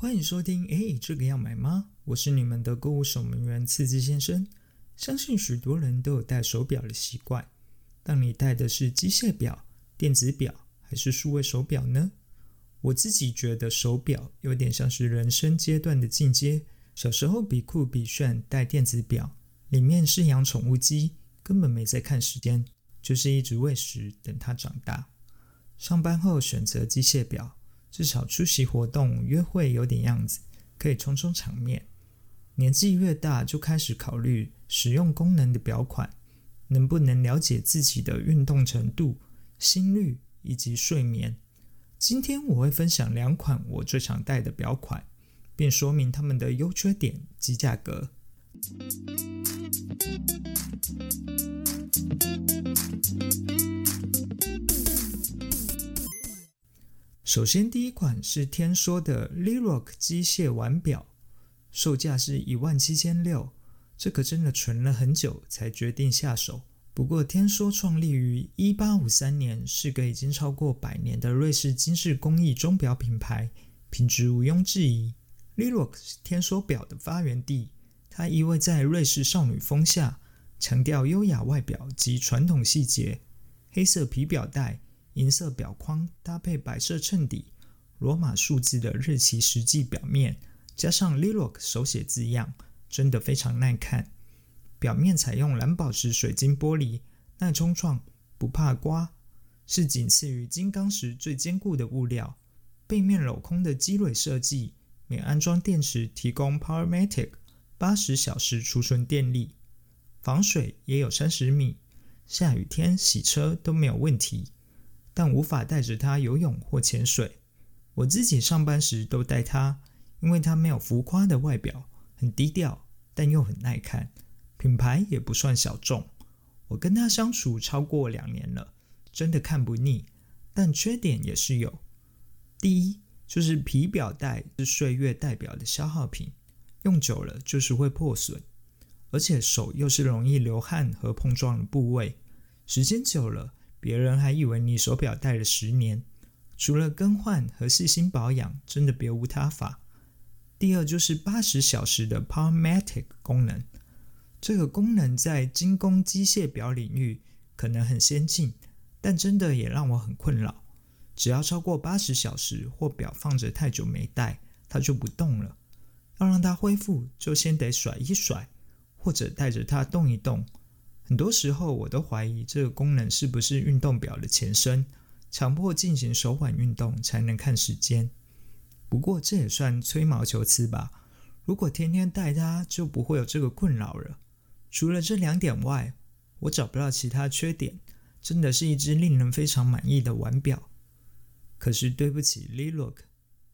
欢迎收听，哎，这个要买吗？我是你们的购物守门员刺激先生。相信许多人都有戴手表的习惯。但你戴的是机械表、电子表还是数位手表呢？我自己觉得手表有点像是人生阶段的进阶。小时候比酷比炫戴电子表，里面是养宠物鸡，根本没在看时间，就是一直喂食等它长大。上班后选择机械表。至少出席活动、约会有点样子，可以充充场面。年纪越大，就开始考虑使用功能的表款，能不能了解自己的运动程度、心率以及睡眠。今天我会分享两款我最常戴的表款，并说明它们的优缺点及价格。首先，第一款是天梭的 Lirock 机械腕表，售价是一万七千六。这可真的存了很久才决定下手。不过，天梭创立于一八五三年，是个已经超过百年的瑞士精致工艺钟表品牌，品质毋庸置疑。Lirock 是天梭表的发源地，它依偎在瑞士少女风下，强调优雅外表及传统细节。黑色皮表带。银色表框搭配白色衬底，罗马数字的日期实际表面，加上 Lirock 手写字样，真的非常耐看。表面采用蓝宝石水晶玻璃，耐冲撞，不怕刮，是仅次于金刚石最坚固的物料。背面镂空的机蕊设计，免安装电池，提供 Powermatic 八十小时储存电力，防水也有三十米，下雨天洗车都没有问题。但无法带着它游泳或潜水。我自己上班时都带它，因为它没有浮夸的外表，很低调，但又很耐看。品牌也不算小众。我跟它相处超过两年了，真的看不腻。但缺点也是有。第一，就是皮表带是岁月代表的消耗品，用久了就是会破损，而且手又是容易流汗和碰撞的部位，时间久了。别人还以为你手表戴了十年，除了更换和细心保养，真的别无他法。第二就是八十小时的 Powermatic 功能，这个功能在精工机械表领域可能很先进，但真的也让我很困扰。只要超过八十小时或表放着太久没戴，它就不动了。要让它恢复，就先得甩一甩，或者带着它动一动。很多时候，我都怀疑这个功能是不是运动表的前身，强迫进行手腕运动才能看时间。不过这也算吹毛求疵吧。如果天天戴它，就不会有这个困扰了。除了这两点外，我找不到其他缺点。真的是一只令人非常满意的腕表。可是对不起，Lilook，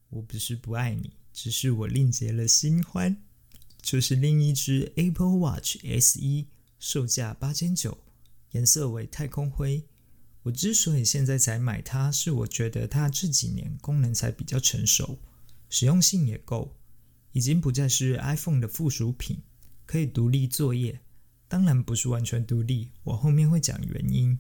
我不是不爱你，只是我另结了新欢，就是另一只 Apple Watch SE。售价八千九，颜色为太空灰。我之所以现在才买它，是我觉得它这几年功能才比较成熟，实用性也够，已经不再是 iPhone 的附属品，可以独立作业。当然不是完全独立，我后面会讲原因。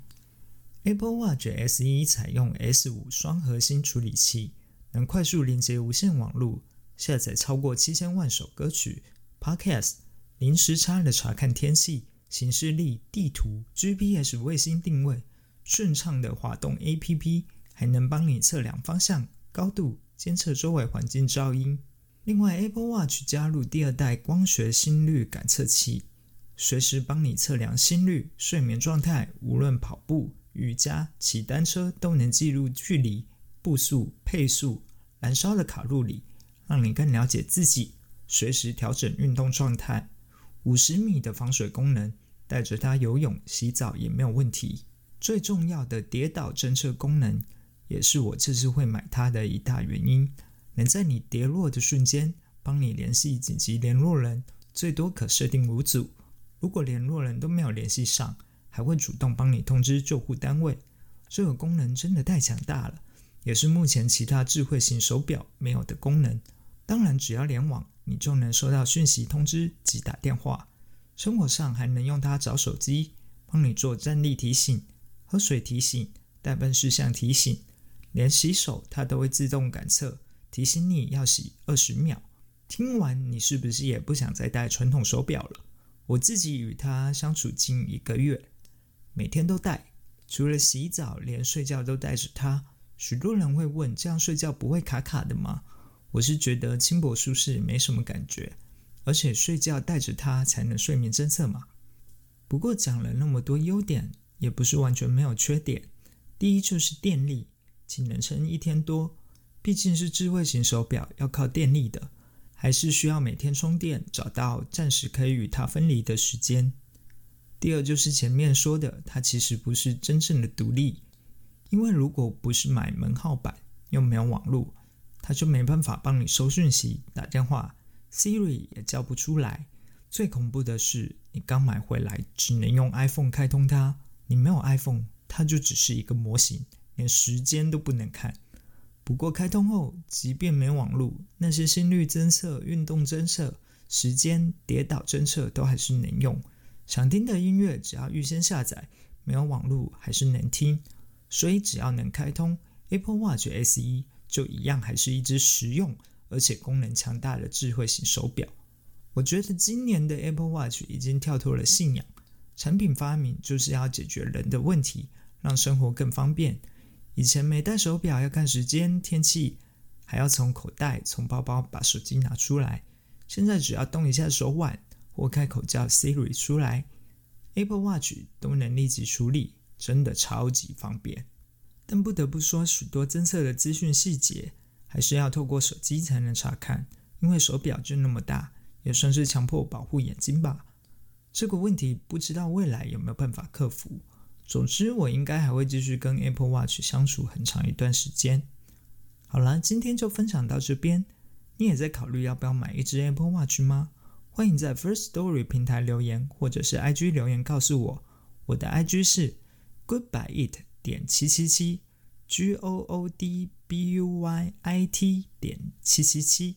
Apple Watch SE 采用 S 五双核心处理器，能快速连接无线网络，下载超过七千万首歌曲，Podcast，零时差的查看天气。行事历、地图、GPS 卫星定位，顺畅的滑动 APP，还能帮你测量方向、高度，监测周围环境噪音。另外，Apple Watch 加入第二代光学心率感测器，随时帮你测量心率、睡眠状态，无论跑步、瑜伽、骑单车，都能记录距离、步速、配速、燃烧的卡路里，让你更了解自己，随时调整运动状态。五十米的防水功能。带着它游泳、洗澡也没有问题。最重要的跌倒侦测功能，也是我这次会买它的一大原因，能在你跌落的瞬间帮你联系紧急联络人，最多可设定五组。如果联络人都没有联系上，还会主动帮你通知救护单位。这个功能真的太强大了，也是目前其他智慧型手表没有的功能。当然，只要联网，你就能收到讯息通知及打电话。生活上还能用它找手机，帮你做站立提醒、喝水提醒、代办事项提醒，连洗手它都会自动感测，提醒你要洗二十秒。听完，你是不是也不想再戴传统手表了？我自己与它相处近一个月，每天都戴，除了洗澡，连睡觉都带着它。许多人会问，这样睡觉不会卡卡的吗？我是觉得轻薄舒适，没什么感觉，而且睡觉带着它才能睡眠侦测嘛。不过讲了那么多优点，也不是完全没有缺点。第一就是电力，仅能撑一天多，毕竟是智慧型手表，要靠电力的。还是需要每天充电，找到暂时可以与它分离的时间。第二就是前面说的，它其实不是真正的独立，因为如果不是买门号版又没有网络，它就没办法帮你收讯息、打电话，Siri 也叫不出来。最恐怖的是，你刚买回来只能用 iPhone 开通它，你没有 iPhone，它就只是一个模型，连时间都不能看。不过开通后，即便没网络，那些心率侦测、运动侦测、时间、跌倒侦测都还是能用。想听的音乐，只要预先下载，没有网络还是能听。所以只要能开通 Apple Watch SE，就一样还是一只实用而且功能强大的智慧型手表。我觉得今年的 Apple Watch 已经跳脱了信仰，产品发明就是要解决人的问题，让生活更方便。以前没戴手表要看时间、天气，还要从口袋、从包包把手机拿出来。现在只要动一下手腕或开口叫 Siri 出来，Apple Watch 都能立即处理，真的超级方便。但不得不说，许多侦测的资讯细节还是要透过手机才能查看，因为手表就那么大，也算是强迫保护眼睛吧。这个问题不知道未来有没有办法克服。总之，我应该还会继续跟 Apple Watch 相处很长一段时间。好了，今天就分享到这边。你也在考虑要不要买一只 Apple Watch 吗？欢迎在 First Story 平台留言，或者是 IG 留言告诉我。我的 IG 是 Goodbyeit 点七七七，G O O D B U Y I T 点七七七。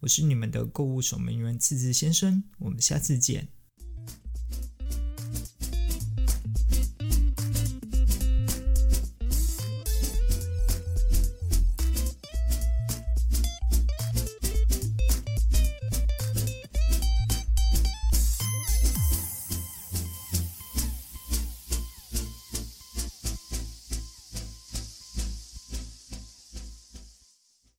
我是你们的购物守门员次次先生，我们下次见。